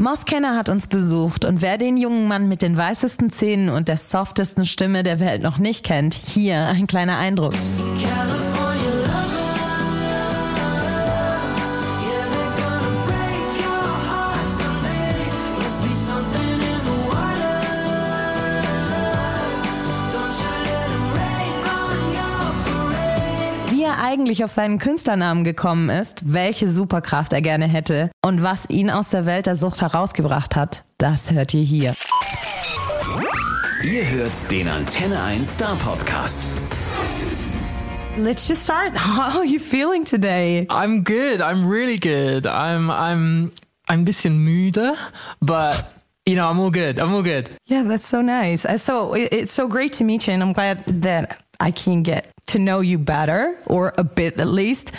Moss Kenner hat uns besucht und wer den jungen Mann mit den weißesten Zähnen und der softesten Stimme der Welt noch nicht kennt, hier ein kleiner Eindruck. California eigentlich auf seinen Künstlernamen gekommen ist, welche Superkraft er gerne hätte und was ihn aus der Welt der Sucht herausgebracht hat, das hört ihr hier. Ihr hört den Antenne 1 Star Podcast. Let's just start. How are you feeling today? I'm good. I'm really good. I'm I'm I'm ein bisschen müde, but you know, I'm all good. I'm all good. Yeah, that's so nice. Uh, So it- it's so great to meet you, and I'm glad that I can get to know you better, or a bit at least.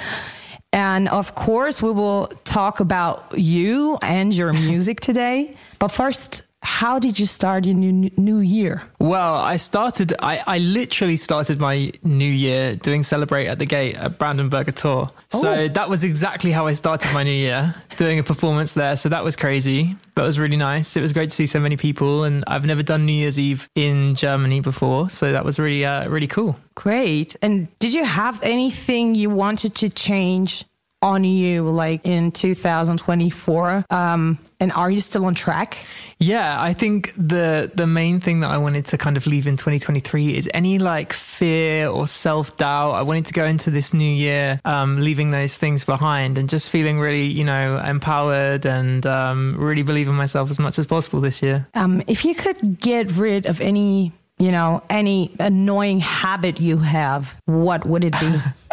And of course, we will talk about you and your music today. But first, how did you start your new new year? Well, I started I, I literally started my new year doing Celebrate at the Gate at Brandenburger Tor. So Oh. that was exactly how I started my new year, doing a performance there. So that was crazy. That was really nice. It was great to see so many people and I've never done New Year's Eve in Germany before, so that was really uh, really cool. Great. And did you have anything you wanted to change on you, like in 2024? Um, and are you still on track? Yeah, I think the the main thing that I wanted to kind of leave in 2023 is any like fear or self doubt. I wanted to go into this new year um, leaving those things behind and just feeling really, you know, empowered and um, really believe in myself as much as possible this year. Um, if you could get rid of any, you know, any annoying habit you have, what would it be?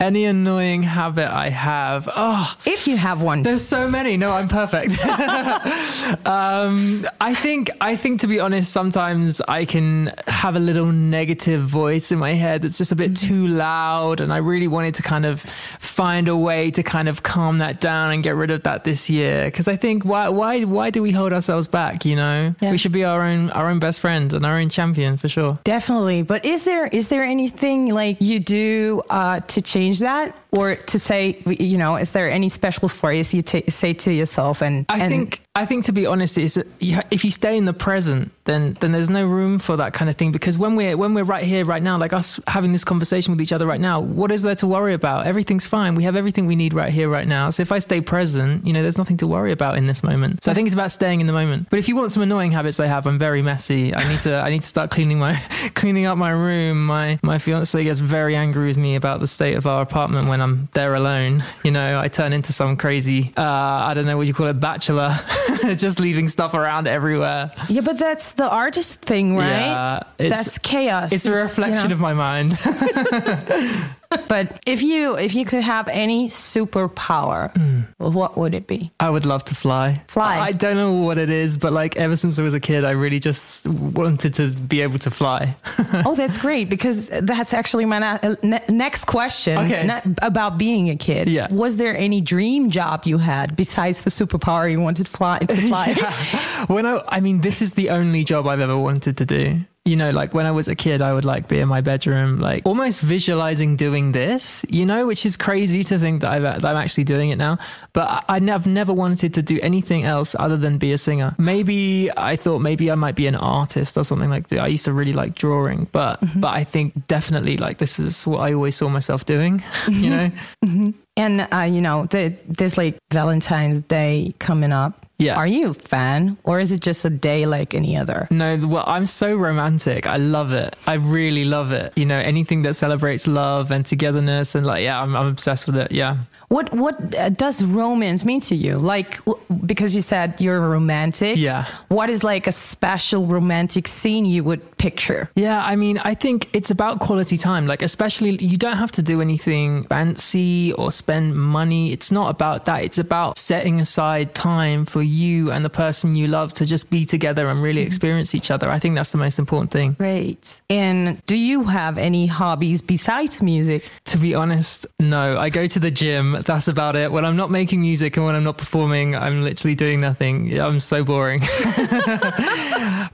Any annoying habit I have, oh, if you have one. There's so many. No, I'm perfect. um, I think I think to be honest, sometimes I can have a little negative voice in my head that's just a bit too loud, and I really wanted to kind of find a way to kind of calm that down and get rid of that this year. Because I think why why why do we hold ourselves back? You know, Yeah. we should be our own our own best friend and our own champion for sure. Definitely. But is there is there anything like you do uh, to change that, or to say, you know, is there any special phrase you say to yourself? And I and- think I think to be honest, is that you ha- if you stay in the present, then then there's no room for that kind of thing because when we're when we're right here right now, like us having this conversation with each other right now, what is there to worry about? Everything's fine. We have everything we need right here right now. So if I stay present, you know, there's nothing to worry about in this moment. So I think it's about staying in the moment. But if you want some annoying habits I have, I'm very messy. I need to I need to start cleaning my cleaning up my room. My my fiance gets very angry with me about the state of our apartment when I'm there alone. You know, I turn into some crazy uh, I don't know what you call it, bachelor, just leaving stuff around everywhere. yeah, but that's the artist thing, right? Yeah, it's- that's chaos. It's a you reflection know. of my mind. But if you if you could have any superpower, mm. what would it be? I would love to fly. Fly. I don't know what it is, but like ever since I was a kid, I really just wanted to be able to fly. oh, that's great because that's actually my na- ne- next question Okay. about being a kid. Yeah. Was there any dream job you had besides the superpower you wanted to fly to fly? when I, I mean, this is the only job I've ever wanted to do. You know, like when I was a kid, I would like be in my bedroom, like almost visualizing doing this, you know, which is crazy to think that, I've, that I'm actually doing it now. But I, I have never wanted to do anything else other than be a singer. Maybe I thought maybe I might be an artist or something like that. I used to really like drawing, but, mm-hmm. but I think definitely like this is what I always saw myself doing, you mm-hmm. know? Mm-hmm. And uh, you know, the, there's like Valentine's Day coming up. Yeah. Are you a fan, or is it just a day like any other? No, well, I'm so romantic. I love it. I really love it. You know, anything that celebrates love and togetherness, and like, yeah, I'm, I'm obsessed with it. Yeah. What what uh, does romance mean to you? Like because you said you're romantic. Yeah. What is like a special romantic scene you would picture? Yeah, I mean, I think it's about quality time. Like, especially, you don't have to do anything fancy or spend money. It's not about that. It's about setting aside time for you and the person you love to just be together and really mm-hmm. experience each other. I think that's the most important thing. Great. And do you have any hobbies besides music? To be honest, no. I go to the gym gym, that's about it. When I'm not making music and when I'm not performing, I'm literally doing nothing. I'm so boring.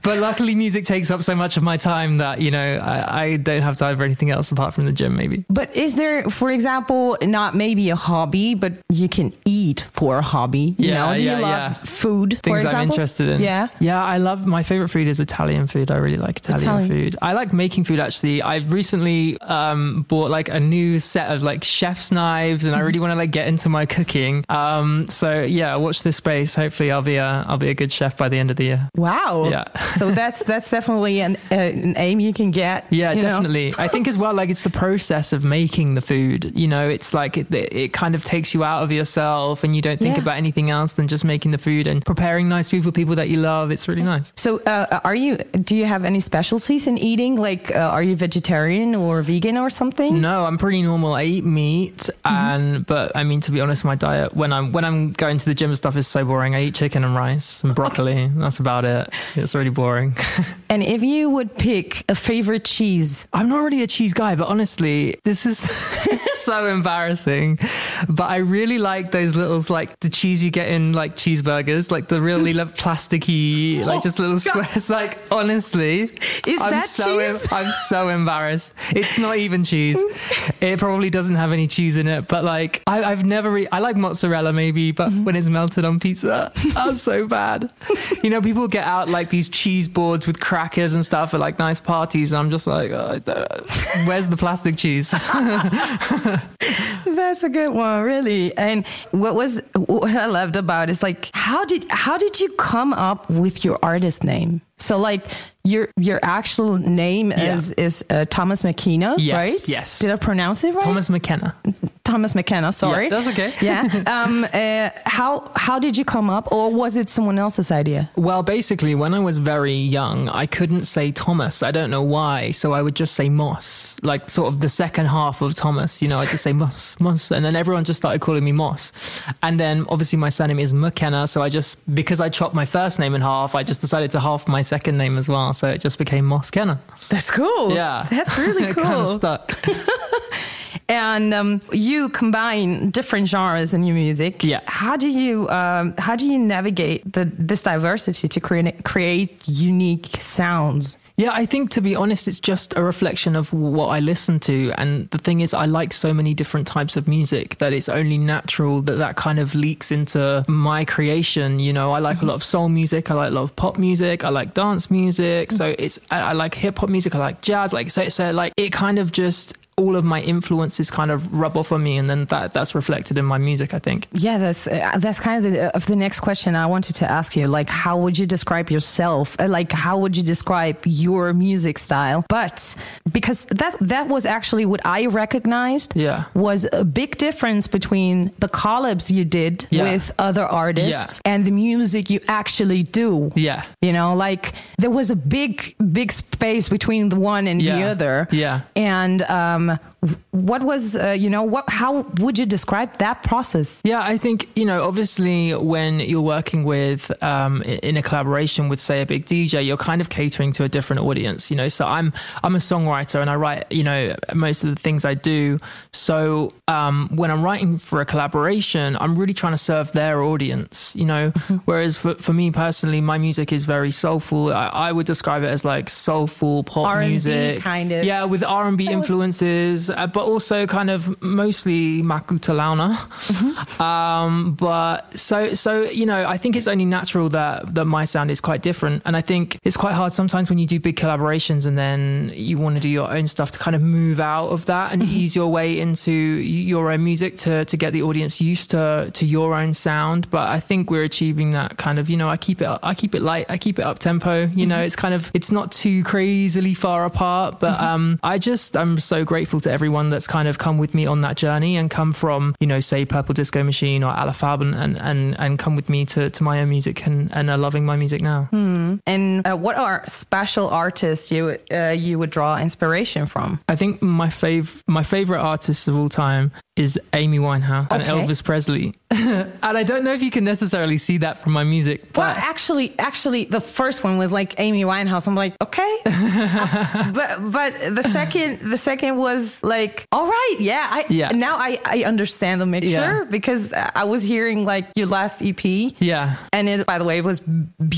but luckily, music takes up so much of my time that, you know, I, I don't have time for anything else apart from the gym, maybe. But is there, for example, not maybe a hobby, but you can eat for a hobby? You Yeah, know, do yeah, you love yeah. food? for Things I'm interested in. Yeah. Yeah, I love my favorite food is Italian food. I really like Italian, Italian. food. I like making food actually. I've recently um, bought like a new set of like chef's knives and I really want to like get into my cooking. Um, so yeah, watch this space. Hopefully I'll be a I'll be a good chef by the end of the year. Wow. Yeah. so that's that's definitely an, uh, an aim you can get. Yeah, definitely. I think as well, like it's the process of making the food. You know, it's like it, it kind of takes you out of yourself, and you don't think Yeah. about anything else than just making the food and preparing nice food for people that you love. It's really nice. So, uh, are you? Do you have any specialties in eating? Like, uh, are you vegetarian or vegan or something? No, I'm pretty normal. I eat meat, Mm-hmm. and but I mean to be honest, my diet when I'm when I'm going to the gym and stuff is so boring. I eat chicken and rice and broccoli. That's about it. It's really boring. And if you would pick a favorite cheese, I'm not really a cheese guy, but honestly, this is so embarrassing. But I really like those little like the cheese you get in like cheeseburgers, like the really like, plasticky, like just little squares. Like honestly, Is I'm that so cheese? I'm so embarrassed. It's not even cheese. It probably doesn't have any cheese in it. But like I, I've never. Re- I like mozzarella maybe, but Mm-hmm. when it's melted on pizza, that's so bad. You know, people get out like these cheese boards with crackers and stuff at like nice parties, and I'm just like, oh, I don't- where's the plastic cheese? that's a good one, really. And what was what I loved about is like, how did how did you come up with your artist name? So, like your your actual name Yeah. is is uh, Thomas McKenna, Yes, right? yes. Did I pronounce it right? Thomas McKenna. Thomas McKenna. Sorry, that's okay. yeah. Um, uh, how how did you come up, or was it someone else's idea? Well, basically, when I was very young, I couldn't say Thomas. I don't know why. So I would just say Moss, like sort of the second half of Thomas. You know, I just say Moss, Moss. And then everyone just started calling me Moss. And then obviously my surname is McKenna. So I just, because I chopped my first name in half, I just decided to half my second name as well. So it just became Moss Kena. That's cool. Yeah. that's really cool. kind of stuck. And um, you combine different genres in your music. Yeah. How do you um, how do you navigate the this diversity to create create unique sounds? Yeah, I think to be honest, it's just a reflection of what I listen to. And the thing is, I like so many different types of music that it's only natural that that kind of leaks into my creation. You know, I like a lot of soul music, I like a lot of pop music, I like dance music. So it's, I, I like hip hop music, I like jazz. Like, so, so like it kind of just, all of my influences kind of rub off on me. And then that that's reflected in my music, I think. Yeah, that's uh, that's kind of the, of the next question I wanted to ask you. Like, how would you describe yourself? Uh, Like, how would you describe your music style? But because that that was actually what I recognized. Yeah. was a big difference between the collabs you did Yeah. with other artists and the music you actually do. Yeah. You know, like there was a big, big space between the one and the other. Yeah. And um, problemen what was, uh, you know, what? How would you describe that process? Yeah, I think, you know, obviously when you're working with, um, in a collaboration with, say, a big DJ, you're kind of catering to a different audience, you know. So I'm, I'm a songwriter and I write, you know, most of the things I do. So um, when I'm writing for a collaboration, I'm really trying to serve their audience, you know. Whereas for, for me personally, my music is very soulful. I, I would describe it as like soulful pop R&B music. kind of. Yeah, with R&B influences, uh, but also kind of mostly Makutalauna. Um, but so so you know, I think it's only natural that that my sound is quite different, and I think it's quite hard sometimes when you do big collaborations and then you want to do your own stuff to kind of move out of that and ease your way into your own music to to get the audience used to to your own sound. But I think we're achieving that kind of you know I keep it I keep it light, I keep it up tempo. You know, it's kind of it's not too crazily far apart, but um, I just I'm so grateful to everyone that's kind of come with me on that journey and come from you know say Purple Disco Machine or Alle Farben and and and, and come with me to, to my own music and, and are loving my music now. And uh, what are special artists you uh, you would draw inspiration from? I think my fav my favorite artists of all time is Amy Winehouse and Elvis Presley. and I don't know if you can necessarily see that from my music, Well, but actually, actually, the first one was like Amy Winehouse. I'm like, okay, but but the second the second was like, all right, yeah, I Yeah. now I I understand the mixture Yeah. because I was hearing like your last EP. yeah. And it, by the way, it was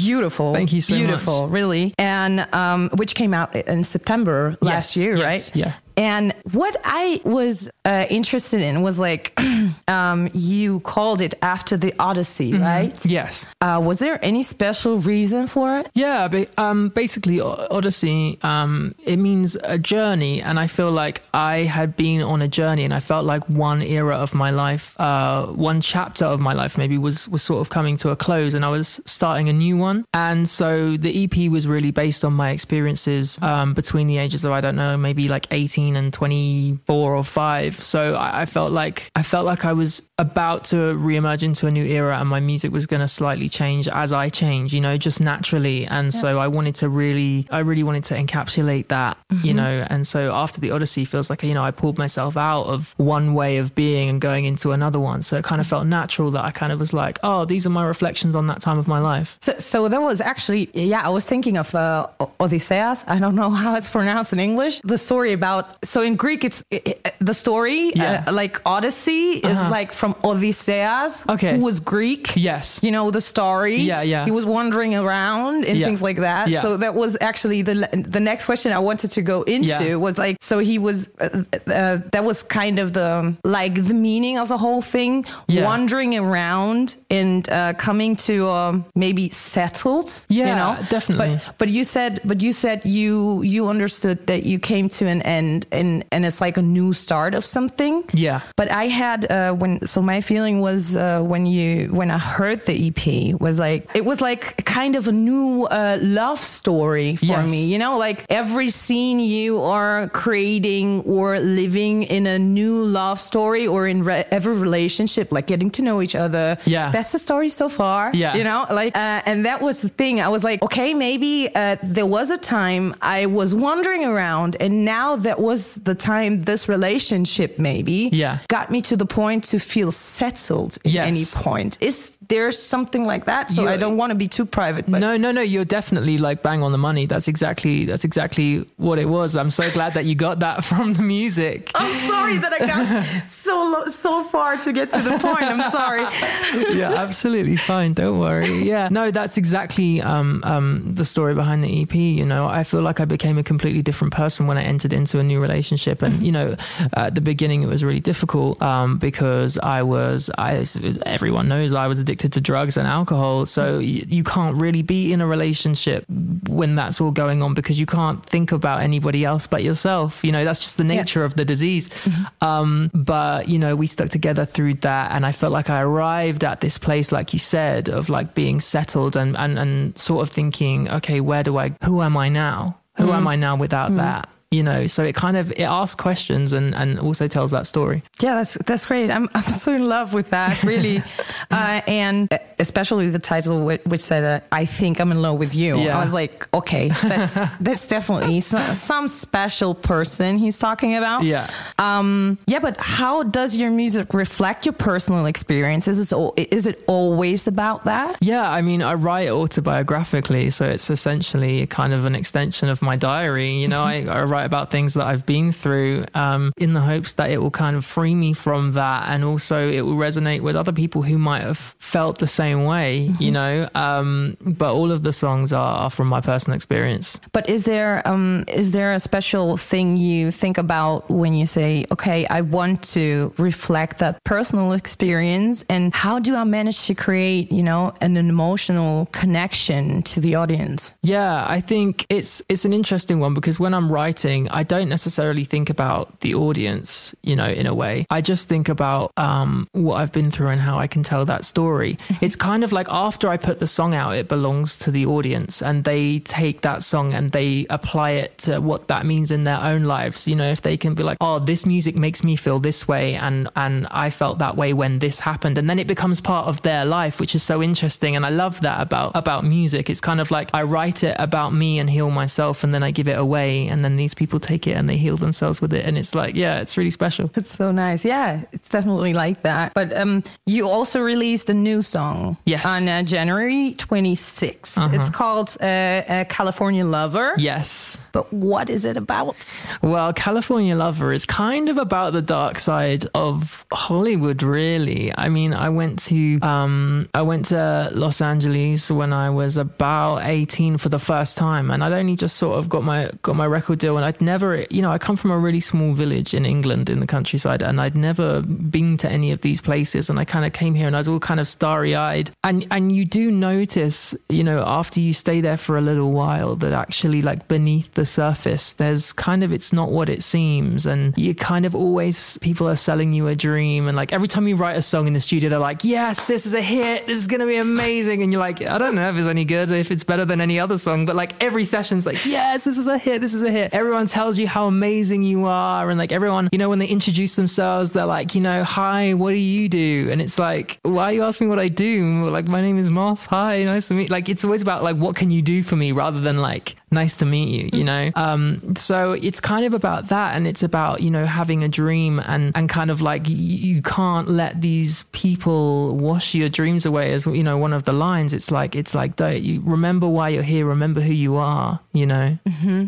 beautiful. Thank you so beautiful, really. And um, which came out in September last year, yes, right? yeah. And what I was uh, interested in was like, um, you called it after the Odyssey, Mm-hmm. right? Yes. Uh, was there any special reason for it? Yeah, but um, basically, Odyssey, um, it means a journey. And I feel like I had been on a journey and I felt like one era of my life, uh, one chapter of my life maybe was, was sort of coming to a close and I was starting a new one. And so the EP was really based on my experiences um, between the ages of, I don't know, maybe like 18 and 24 or 5. So I, I felt like I felt like I was about to reemerge into a new era and my music was going to slightly change as I change, you know, just naturally. And so I wanted to really, I really wanted to encapsulate that, you know. And so after the Odyssey, feels like, you know, I pulled myself out of one way of being and going into another one. So it kind of felt natural that I kind of was like, oh, these are my reflections on that time of my life. So, so that was actually, yeah, I was thinking of uh, Odysseus. I don't know how it's pronounced in English. The story about, so in Greek, it's i i- the story, Yeah. uh, like Odyssey is like from Odysseus, Okay. who was Greek. Yes. You know, the story. Yeah, yeah. He was wandering around and Yeah. things like that. Yeah. So that was actually the the next question I wanted to go into Yeah. was like, so he was, uh, uh, that was kind of the, like the meaning of the whole thing, Yeah. wandering around and uh, coming to um, maybe settled. Yeah, you know, definitely. But, but you said, but you said you you understood that you came to an end and and it's like a new start of something. Yeah. But I had uh, when so my feeling was uh, when you when I heard the EP was like it was like kind of a new uh, love story for Yes. me. You know, like every scene you are creating or living in a new love story or in re- every relationship, like getting to know each other. Yeah. that's the story so far. Yeah. you know, like uh, and that was the thing. I was like, okay, maybe uh, there was a time I was wandering around, and now that was the time this relationship maybe Yeah. got me to the point to feel settled at Yes. any point. Is there something like that? So You- I don't want to be too private, but no, no, no. You're definitely like bang on the money. That's exactly that's exactly what it was. I'm so glad that you got that from the music. I'm sorry that I got so so far to get to the point. I'm sorry. yeah, absolutely fine. Don't worry. Yeah, no, that's exactly um, um, the story behind the EP. You know, I feel like I became a completely different person when I entered into a new relationship, and you know, at the beginning it was really difficult um, because I was, I everyone knows I was addicted to drugs and alcohol, so you, you can't really be in a relationship when that's all going on because you can't think about anybody else but yourself. You know, that's just the nature of the disease. Mm-hmm. Um, but you know, we stuck together through that, and I felt like I arrived at this place, like you said, of like being settled and and and sort of thinking, okay, where do I? Who am I now? Who am mm-hmm. I now without mm-hmm. that? You know, so it kind of it asks questions and and also tells that story. Yeah, that's that's great. I'm I'm so in love with that, really, uh, and especially the title which, which said, uh, "I think I'm in love with you." Yeah. I was like, okay, that's that's definitely some, some special person he's talking about. Yeah. Um. Yeah, but how does your music reflect your personal experiences Is it is it always about that? Yeah, I mean, I write autobiographically, so it's essentially kind of an extension of my diary. You know, I, I write about things that I've been through um, in the hopes that it will kind of free me from that, and also it will resonate with other people who might have felt the same way. You know, um, but all of the songs are, are from my personal experience. But is there um is there a special thing you think about when you say, okay, I want to reflect that personal experience, and how do I manage to create, you know, an emotional connection to the audience? Yeah, I think it's it's an interesting one because when I'm writing, I don't necessarily think about the audience, you know, in a way. I just think about um, what I've been through and how I can tell that story. it's kind of like after I put the song out, it belongs to the audience, and they take that song and they apply it to what that means in their own lives. You know, if they can be like, "Oh, this music makes me feel this way," and and I felt that way when this happened, and then it becomes part of their life, which is so interesting. And I love that about about music. It's kind of like I write it about me and heal myself, and then I give it away, and then these people people take it and they heal themselves with it. And it's like, yeah, it's really special. It's so nice. Yeah, it's definitely like that. But um, you also released a new song Yes. on uh, January 26th. It's called uh, uh, California Lover. Yes. But what is it about? Well, California Lover is kind of about the dark side of Hollywood, really. I mean, I went to um, I went to Los Angeles when I was about eighteen for the first time, and I'd only just sort of got my got my record deal, I'd never, you know, I come from a really small village in England in the countryside, and I'd never been to any of these places, and I kind of came here, and I was all kind of starry eyed, and and you do notice, you know, after you stay there for a little while, that actually, like beneath the surface, there's kind of it's not what it seems, and you kind of always people are selling you a dream, and like every time you write a song in the studio, they're like, yes, this is a hit, this is gonna be amazing, and you're like, I don't know if it's any good, if it's better than any other song, but like every session's like, yes, this is a hit, this is a hit. Everyone tells you how amazing you are, and like everyone, you know, when they introduce themselves, they're like, you know, hi, what do you do? And it's like, why are you asking what I do? Like, my name is Moss. Hi, nice to meet. Like, it's always about like, what can you do for me, rather than like, nice to meet you. You know. Um, so it's kind of about that, and it's about you know having a dream and and kind of like you, you can't let these people wash your dreams away. As you know, one of the lines, it's like it's like don't you remember why you're here, remember who you are. You know.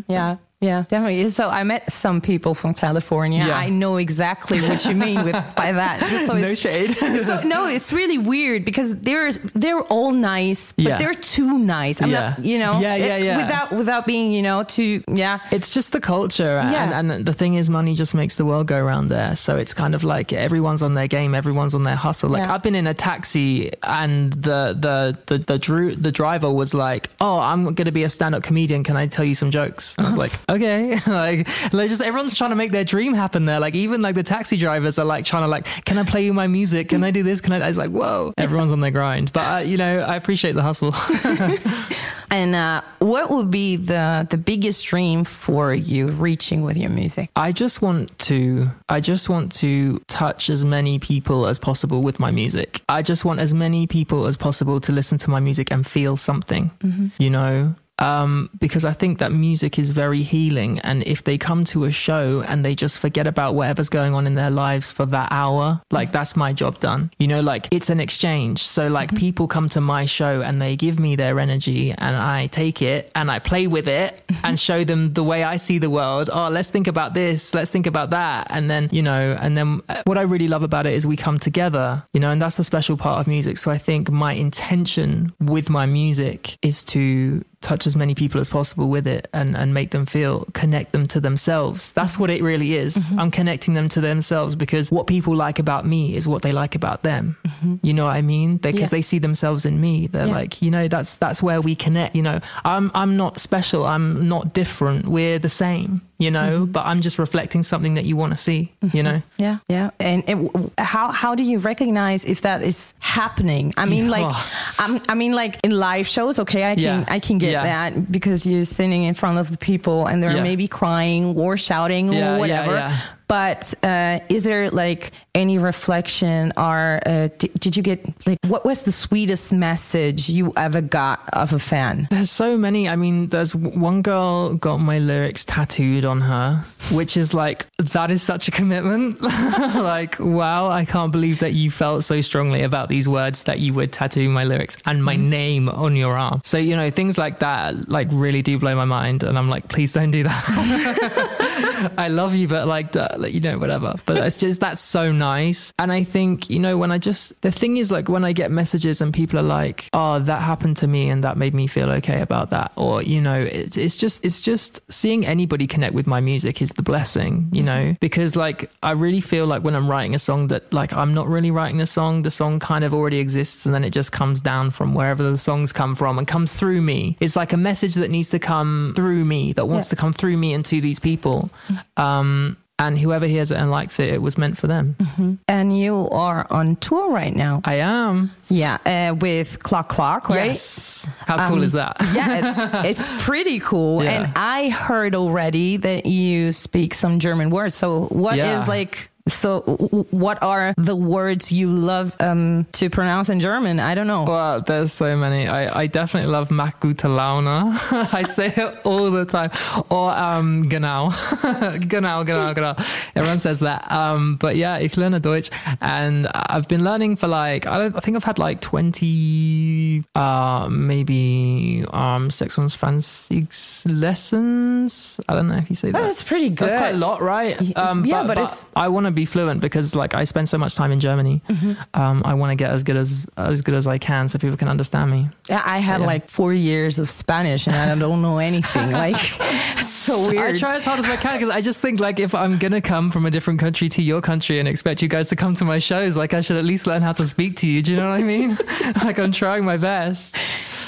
Yeah. Yeah, definitely. So I met some people from California. Yeah. I know exactly what you mean with by that. So No it's, shade. so no, it's really weird because they're they're all nice, but Yeah. they're too nice. I'm Yeah. not, you know, Yeah, yeah, it- yeah. Without without being, you know, too yeah. It's just the culture. Yeah. And, and the thing is, money just makes the world go round there. So it's kind of like everyone's on their game, everyone's on their hustle. Like Yeah. I've been in a taxi and the, the, the, the, dru- the driver was like, Oh, I'm going to be a stand up comedian. Can I tell you some jokes? And I was like, Okay. like, like just everyone's trying to make their dream happen there. Like even like the taxi drivers are like trying to like, Can I play you my music? Can I do this? Can I? I was like, Whoa, everyone's on their grind. But, uh, you know, I appreciate the hustle. And uh, what would be the the biggest dream for you reaching with your music? I just want to I just want to touch as many people as possible with my music. I just want as many people as possible to listen to my music and feel something. You know, um, because I think that music is very healing. And if they come to a show and they just forget about whatever's going on in their lives for that hour, like that's my job done. You know, like it's an exchange. So, like, people come to my show and they give me their energy and I take it and I play with it and show them the way I see the world. Oh, let's think about this. Let's think about that. And then, you know, and then uh, what I really love about it is we come together, you know, and that's a special part of music. So I think my intention with my music is to touch as many people as possible with it and, and make them feel connect them to themselves. That's mm-hmm. what it really is. Mm-hmm. I'm connecting them to themselves because what people like about me is what they like about them. Mm-hmm. You know what i mean? Because Yeah. they see themselves in me. They're Yeah. like you know that's that's where we connect you know. I'm i'm not special. I'm not different. We're the same you know mm-hmm. but i'm just reflecting something that you want to see you mm-hmm. know Yeah, yeah. And it, how how do you recognize if that is happening? I mean, like, Oh. I'm, I mean, like in live shows. Okay, I can Yeah. I can get Yeah. that because you're sitting in front of the people and they're Yeah. maybe crying or shouting Yeah, or yeah, whatever. But uh, is there like any reflection or uh, did, did you get like what was the sweetest message you ever got of a fan? There's so many. I mean, there's one girl got my lyrics tattooed on her, which is like, that is such a commitment. like, wow, I can't believe that you felt so strongly about these words that you would tattoo my lyrics and my name on your arm. So, you know, things like that, like, really do blow my mind. And I'm like, please don't do that. I love you, but like, like, you know, whatever. But it's just, that's so nice. And I think, you know, when I just, the thing is like when I get messages and people are like, oh, that happened to me and that made me feel okay about that. Or, you know, it's, it's just, it's just seeing anybody connect with my music is the blessing, you know, because like I really feel like when I'm writing a song that like I'm not really writing the song, the song kind of already exists and then it just comes down from wherever the songs come from and comes through me. It's like a message that needs to come through me, that wants Yeah. to come through me and to these people. Um, and whoever hears it and likes it, it was meant for them. And you are on tour right now. I am. Yeah, uh, with ClockClock, right? Yes. How cool is that? yeah, it's it's pretty cool. Yeah. And I heard already that you speak some German words. So what is Yeah. like So, what are the words you love um, to pronounce in German? I don't know. Well, there's so many. I, I definitely love Laune. I say it all the time. Or um, genau. genau, genau, genau. Everyone says that. Um, but yeah, ich lerne Deutsch. And I've been learning for like, I, don't, I think I've had like 20, uh, maybe um, six months, 26 lessons. I don't know if you say that. Oh, that's pretty good. That's quite a lot, right? Um, yeah, but, but but it's- I want to be fluent because like I spend so much time in Germany. Mm-hmm. Um, I want to get as good as as good as I can so people can understand me. Yeah, I had Yeah. like four years of Spanish and I don't know anything. Like, so weird. I try as hard as I can because I just think like if I'm gonna come from a different country to your country and expect you guys to come to my shows, like I should at least learn how to speak to you. Do you know what I mean? like I'm trying my best.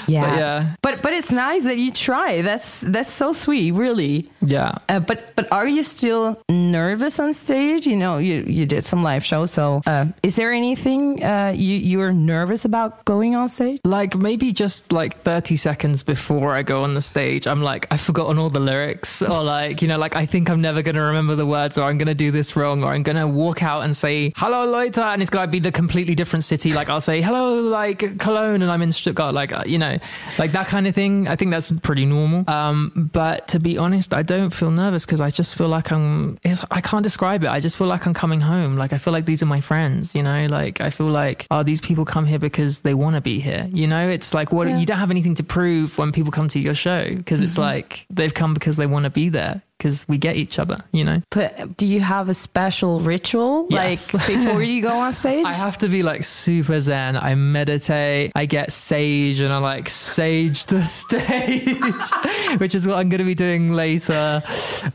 yeah. But yeah. But but it's nice that you try. That's that's so sweet, really. Yeah. Uh, but but are you still nervous on stage? You know, you you did some live shows. So uh, is there anything uh, you you're nervous about going on stage? Like maybe just like 30 seconds before I go on the stage, I'm like, I've forgotten all the lyrics, or like, you know, like I think I'm never going to remember the words, or I'm going to do this wrong, or I'm going to walk out and say, hello, Leute, and it's to be the completely different city. Like I'll say, hello, like Cologne, and I'm in Stuttgart, like, uh, you know, like that kind of thing. I think that's pretty normal. Um, but to be honest, I don't feel nervous because I just feel like I'm, I can't describe it. I just feel like I'm coming home. Like I feel like these are my friends, you know, like I feel like, oh, these people come here because they want to be here. You know, it's like, what, you don't have anything to prove when people come to your show because it's mm-hmm. like they've come because they want to be there because we get each other, you know? But do you have a special ritual Yes. like before you go on stage? I have to be like super zen. I meditate. I get sage and I like sage the stage, which is what I'm going to be doing later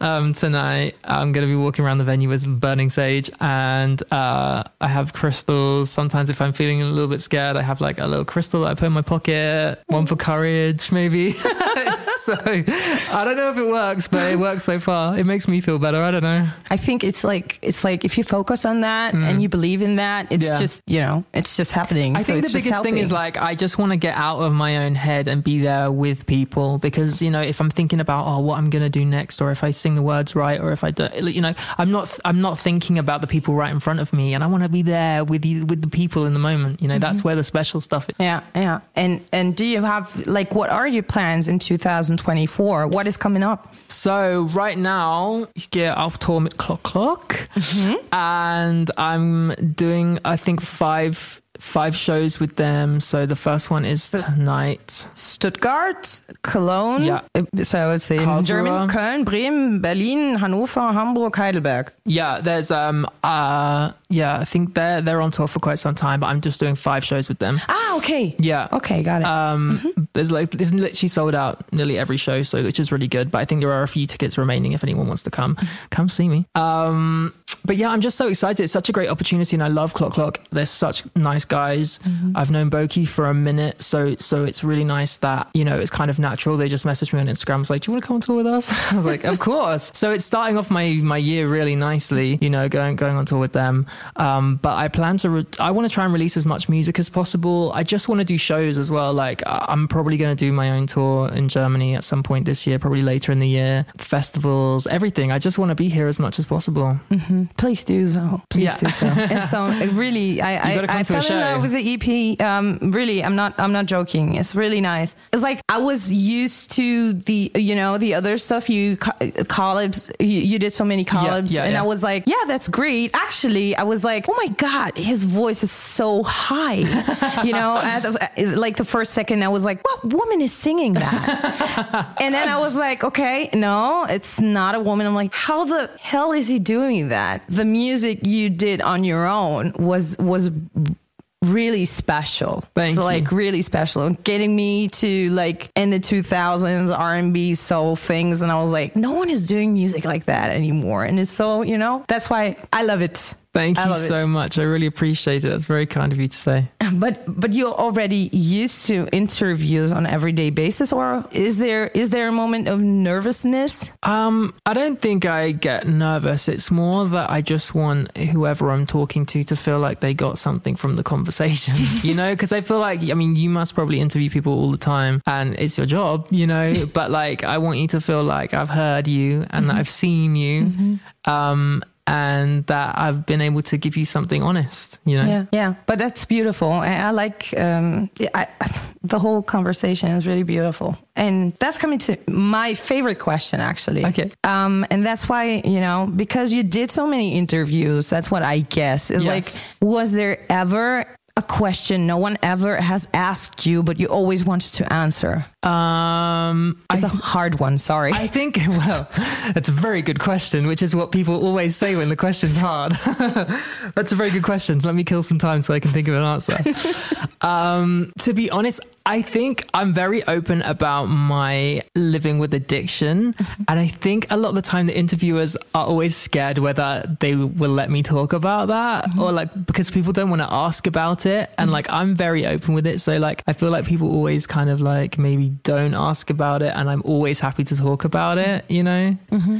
um, tonight. I'm going to be walking around the venue with burning sage and uh, I have crystals. Sometimes if I'm feeling a little bit scared, I have like a little crystal that I put in my pocket, one for courage, maybe. so I don't know if it works, but it works so far. It makes me feel better. I don't know. I think it's like it's like if you focus on that and you believe in that, it's Mm. Yeah. just you know it's just happening. I So think the biggest thing is like I just want to get out of my own head and be there with people because you know if I'm thinking about oh what I'm gonna do next or if I sing the words right or if I don't you know I'm not I'm not thinking about the people right in front of me and I want to be there with you with the people in the moment you know that's where the special stuff is. Yeah, yeah. And and do you have like what are your plans in 2024? What is coming up? So right now, ich gehe auf Tour mit ClockClock, Mm-hmm. and I'm doing I think five five shows with them. So the first one is tonight. Stuttgart, Cologne. Yeah. uh, So say in Karlsruhe. German, Köln, Bremen, Berlin, Hannover, Hamburg, Heidelberg. Yeah, there's um uh yeah I think they're they're on tour for quite some time, but I'm just doing five shows with them. Ah, okay. Yeah. Okay, got it. Um, Mm-hmm. There's like there's literally sold out nearly every show, so which is really good. But I think there are a few tickets remaining if anyone wants to come. Come see me. Um, but yeah, I'm just so excited. It's such a great opportunity, and I love ClockClock. They're such nice guys. Mm-hmm. I've known Boki for a minute, so so it's really nice that you know it's kind of natural. They just messaged me on Instagram. It's like, do you want to come on tour with us? I was like, of course. So it's starting off my my year really nicely. You know, going going on tour with them. Um, but I plan to. Re- I want to try and release as much music as possible. I just want to do shows as well. Like I'm probably going to do my own tour in Germany at some point this year, probably later in the year. Festivals, everything. I just want to be here as much as possible. Please do so. Please Yeah. do so. It's so it really, I, I, I fell in love with the EP. Um, really, I'm not, I'm not joking. It's really nice. It's like I was used to the, you know, the other stuff you co- collabs. You, you did so many collabs, yeah, and yeah. I was like, yeah, that's great. Actually, I was like, oh my god, his voice is so high. you know, at the, like the first second, I was like, what woman is singing that? and then I was like, okay, no, it's not a woman. I'm like, how the hell is he doing that? The music you did on your own was was really special. Thank so you. like really special. Getting me to like in the 2000s R&B soul things and I was like, no one is doing music like that anymore. And it's so, you know, that's why I love it. Thank you love it. so much. I really appreciate it. That's very kind of you to say. But but you're already used to interviews on everyday basis, or is there is there a moment of nervousness? Um, I don't think I get nervous. It's more that I just want whoever I'm talking to to feel like they got something from the conversation, you know? Because I feel like, I mean, you must probably interview people all the time and it's your job, you know? but like, I want you to feel like I've heard you and that I've seen you. Um, and that I've been able to give you something honest, you know? Yeah, yeah, but that's beautiful. I, I like um, I, the whole conversation is really beautiful, and that's coming to my favorite question, actually. Okay. Um, and that's why you know because you did so many interviews. That's what I guess is Yes. like. Was there ever a question no one ever has asked you, but you always wanted to answer? Um, It's a hard one. Sorry. I think, well, that's a very good question, which is what people always say when the question's hard. that's a very good question. So let me kill some time so I can think of an answer. um, to be honest, I think I'm very open about my living with addiction. And I think a lot of the time the interviewers are always scared whether they will let me talk about that or like because people don't want to ask about it. And like I'm very open with it. So like I feel like people always kind of like maybe don't ask about it. And I'm always happy to talk about it, you know?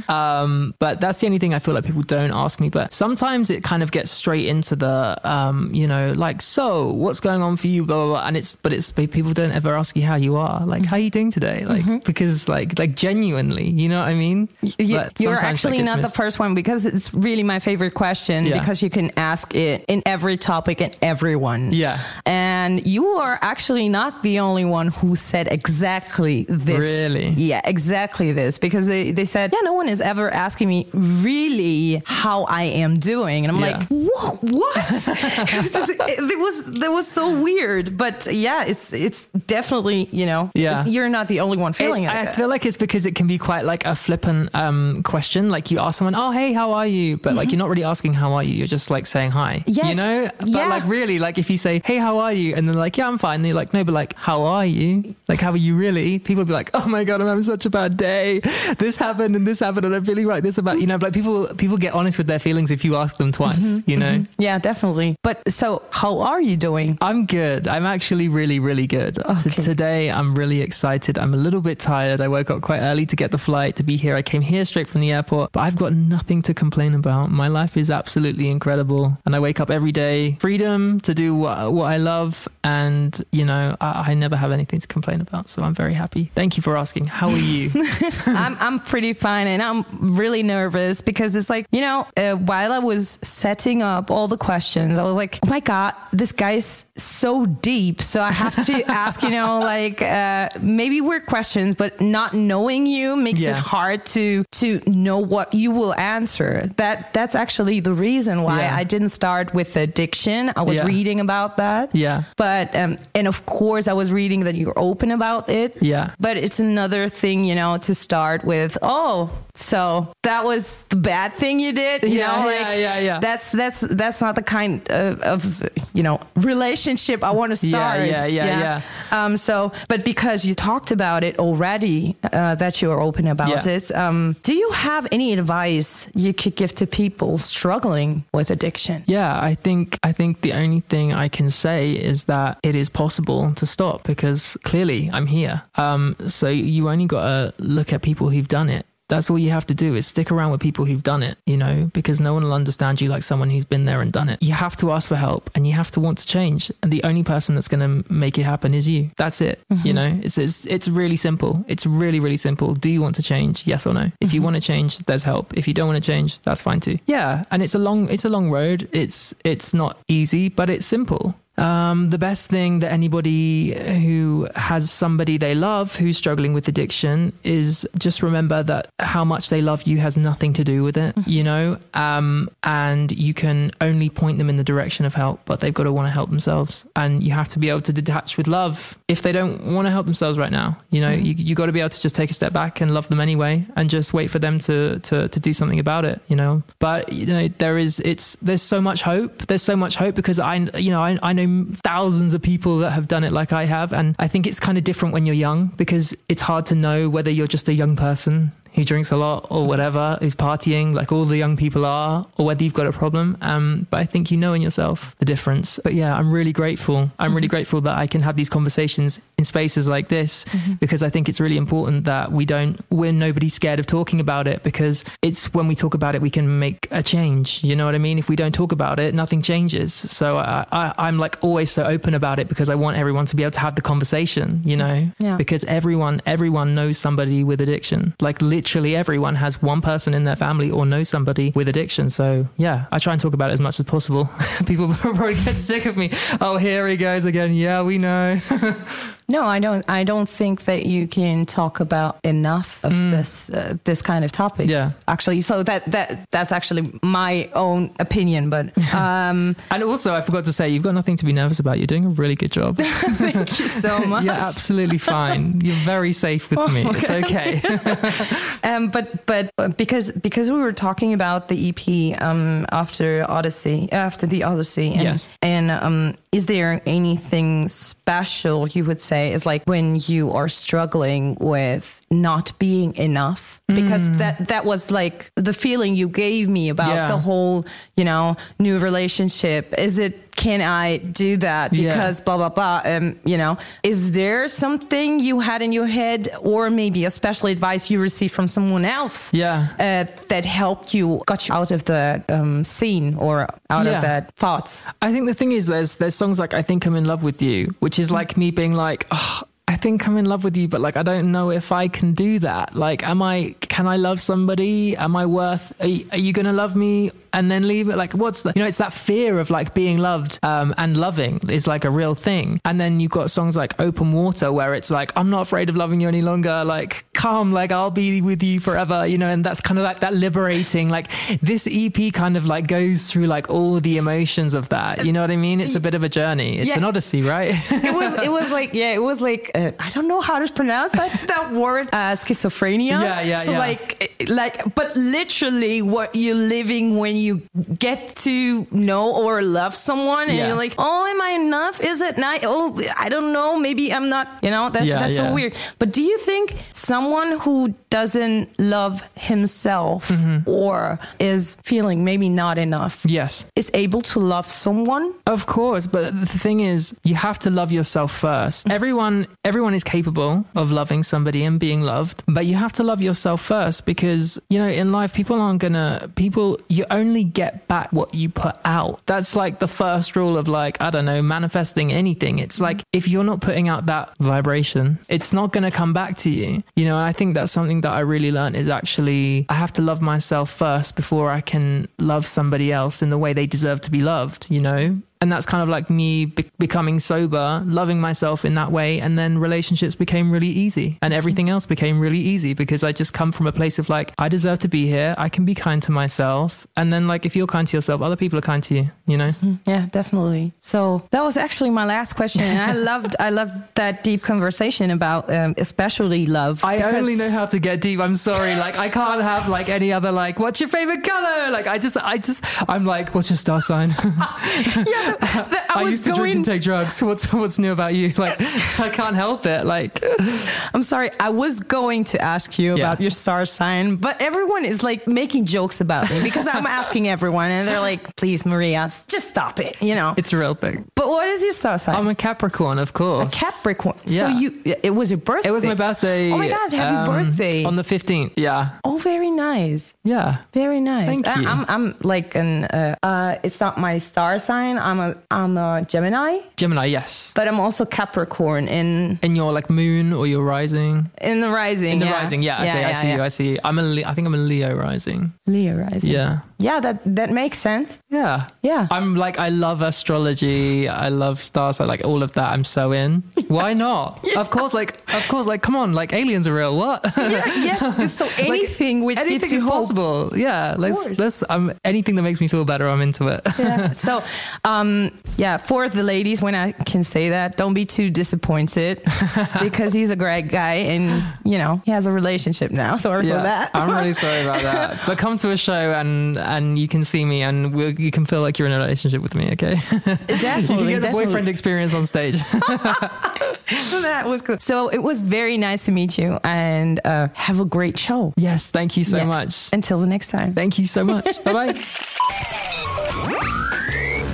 Um, but that's the only thing I feel like people don't ask me. But sometimes it kind of gets straight into the, um, you know, like, so what's going on for you? Blah, blah, blah. And it's, but it's, people don't ever ask you how you are. Like, how are you doing today? Like, because like, like genuinely, you know what I mean? But you're actually not the first one because it's really my favorite question Yeah. because you can ask it in every topic and everyone. Yeah. And you are actually not the only one who said exactly this. Really? Yeah, exactly this. Because they, they said, yeah, no one is ever asking me really how I am doing. And I'm Yeah. like, what? what? it, was just- it was that was so weird. But yeah, it's it's definitely, you know, Yeah. you're not the only one feeling It- it. I feel like it's because it can be quite like a flippant um, question. Like you ask someone, "Oh, hey, how are you?" But like you're not really asking how are you. You're just like saying hi. You know. But Yeah. like really, like if you say, "Hey, how are you?" and they're like, "Yeah, I'm fine," they're like, "No," but like, "How are you?" Like, "How are you really?" People will be like, "Oh my god, I'm having such a bad day. This happened and this happened, and I'm feeling like this about you know." But like people people get honest with their feelings if you ask them twice. Mm-hmm, you know. Mm-hmm. Yeah, definitely. But so, how are you doing? I'm good. I'm actually really, really good. T- Okay. today, I'm really excited. I'm a little bit tired. I woke up quite early to get the flight to be here. I came here straight from the airport, but I've got nothing to complain about. My life is absolutely incredible. And I wake up every day, freedom to do what, what I love. And, you know, I, I never have anything to complain about. So I'm very happy. Thank you for asking. How are you? I'm I'm pretty fine, and I'm really nervous because it's like you know, uh, while I was setting up all the questions, I was like, oh my god, this guy's so deep. So I have to ask, you know, like uh, maybe weird questions, but not knowing you makes it hard to to know what you will answer. That that's actually the reason why Yeah. I didn't start with addiction. I was Yeah. reading about that. Yeah. But um, and of course I was reading that you're open about it. Yeah. But it's another thing, you know, to start with. Oh, so that was the bad thing you did. You Yeah, know, yeah, yeah, yeah. That's that's that's not the kind of, of you know relationship I want to Yeah, start. yeah, yeah, yeah. Um. So, but because you talked about it already, uh, that you are open about Yeah. it. Um. Do you have any advice you could give to people struggling with addiction? Yeah, I think I think the only thing I can say is that it is possible to stop because clearly I'm here. Um, so you only got to look at people who've done it. That's all you have to do is stick around with people who've done it, you know, because no one will understand you like someone who's been there and done it. You have to ask for help and you have to want to change. And the only person that's going to make it happen is you. That's it. You know, it's, it's, it's really simple. It's really, really simple. Do you want to change? Yes or no? If you want to change, there's help. If you don't want to change, that's fine too. Yeah. And it's a long, it's a long road. It's, it's not easy, but it's simple. Um, the best thing that anybody who has somebody they love who's struggling with addiction is just remember that how much they love you has nothing to do with it, you know, um, and you can only point them in the direction of help, but they've got to want to help themselves. And you have to be able to detach with love if they don't want to help themselves right now. You know, you, you got to be able to just take a step back and love them anyway and just wait for them to, to, to do something about it, you know. But, you know, there is, it's, there's so much hope. There's so much hope because I, you know, I, I know thousands of people that have done it like I have. And I think it's kind of different when you're young because it's hard to know whether you're just a young person who drinks a lot or whatever, who's partying like all the young people are, or whether you've got a problem. Um, but I think you know in yourself the difference. But yeah, I'm really grateful. I'm really mm-hmm. grateful that I can have these conversations in spaces like this mm-hmm. because I think it's really important that we don't, we're nobody scared of talking about it because it's when we talk about it, we can make a change. You know what I mean? If we don't talk about it, nothing changes. So I, I, I'm like always so open about it because I want everyone to be able to have the conversation, you mm-hmm. know? Yeah. Because everyone, everyone knows somebody with addiction. Like literally literally everyone has one person in their family or knows somebody with addiction. So yeah, I try and talk about it as much as possible. People probably get sick of me. Oh, here he goes again. Yeah, we know. No, I don't. I don't think that you can talk about enough of this uh, this kind of topics. Mm. Yeah. actually. So that that that's actually my own opinion. But um, and also, I forgot to say, you've got nothing to be nervous about. You're doing a really good job. thank you so much. You're absolutely fine. You're very safe with me. It's okay. Um, but but because because we were talking about the EP um, after Odyssey after the Odyssey and Yes. and um, is there anything special you would say is like when you are struggling with not being enough because Mm. that that was like the feeling you gave me about Yeah. the whole you know new relationship is it can I do that Yeah. because blah blah blah um, you know is there something you had in your head or maybe a special advice you received from someone else Yeah. uh, that helped you got you out of the um, scene or out Yeah. of that thoughts I think the thing is, there's there's songs like "I Think I'm in Love with You," which is like me being like, oh, I think I'm in love with you, but like I don't know if I can do that. Like, am I? Can I love somebody? Am I worth? Are you, are you gonna love me and then leave it? Like, what's the? You know, it's that fear of like being loved um, and loving is like a real thing. And then you've got songs like "Open Water," where it's like, I'm not afraid of loving you any longer. Like, come, like I'll be with you forever. You know, and that's kind of like that liberating. Like this EP kind of like goes through like all the emotions of that. You know what I mean? It's a bit of a journey. It's Yeah. an odyssey, right? it was it was like yeah it was like uh, I don't know how to pronounce that that word uh, schizophrenia Yeah, yeah, so yeah. like like but literally what you're living when you get to know or love someone and Yeah. you're like oh am I enough is it not oh I don't know maybe I'm not you know that, Yeah, that's yeah. so weird but do you think someone who doesn't love himself Mm-hmm. or is feeling maybe not enough yes. is able to love someone Of course, but the thing is, you have to love yourself first. Everyone, everyone is capable of loving somebody and being loved, but you have to love yourself first because you know in life people aren't gonna people. You only get back what you put out. That's like the first rule of like I don't know manifesting anything. It's like if you're not putting out that vibration, it's not gonna come back to you. You know, and I think that's something that I really learned is actually I have to love myself first before I can love somebody else in the way they deserve to be loved. You know, and that's kind of like me be- becoming sober, loving myself in that way, and then relationships became really easy, and everything else became really easy because I just come from a place of like I deserve to be here, I can be kind to myself, and then like if you're kind to yourself, other people are kind to you. You know, Yeah, definitely. So that was actually my last question, and I loved I loved that deep conversation about um, especially love. I only know how to get deep. I'm sorry, like I can't have like any other like what's your favorite color? Like I just I just I'm like what's your star sign? Yeah, I, I, was used to drink and take drugs. What's what's new about you? Like I can't help it. Like I'm sorry. I was going to ask you Yeah. about your star sign, but everyone is like making jokes about me because I'm asking everyone, and they're like, "Please, Maria, just stop it." You know. it's a real thing. but what is your star sign? I'm a Capricorn, of course. A Capricorn. So you, it was your birthday. It was my birthday. Oh my god! Happy um, birthday! on the 15th. Yeah, oh, very nice. yeah. Very nice. Thank I- you. I'm, I'm like an. Uh, uh, it's not my star sign. I'm a. I'm a Gemini, Gemini, yes. but I'm also Capricorn in In your like moon or your rising. in the rising. In the yeah. rising, yeah. Okay, I see you. I see you. I'm a. Le- I think I'm a Leo rising. Leo rising. Yeah, Yeah, that that makes sense. yeah, Yeah. I'm like I love astrology. I love stars. I like all of that. I'm so in. Why not? Of course, like of course, like come on, like aliens are real. What? yeah. Yes. So Like, anything which anything is hope. possible. Yeah, let's let's. Um, anything that makes me feel better, I'm into it. Yeah. So, um, yeah, for the ladies, when I can say that, don't be too disappointed because he's a great guy and you know he has a relationship now. Sorry for that. I'm really sorry about that. But come to a show and and you can see me and we'll, you can feel like you're in a relationship with me. Okay, Definitely. you can get the definitely. boyfriend experience on stage. that was good. So it was very nice to meet you and uh, have a great show. yes, thank you so Yeah. much. Until the next time. Thank you so much. bye bye.